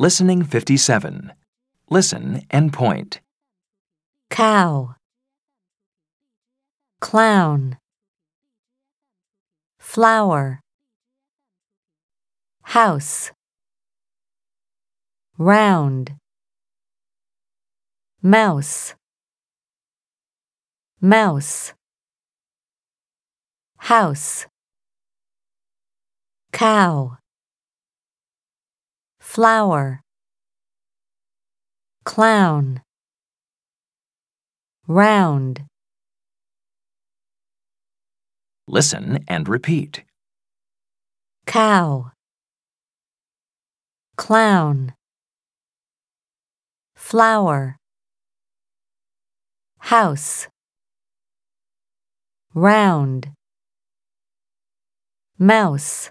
Listening 57. Listen and point. cow, clown, flower, house, round, mouse, mouse, house, cow, flower, clown. Round, Listen and repeat. cow, clown, flower, house, round, mouse.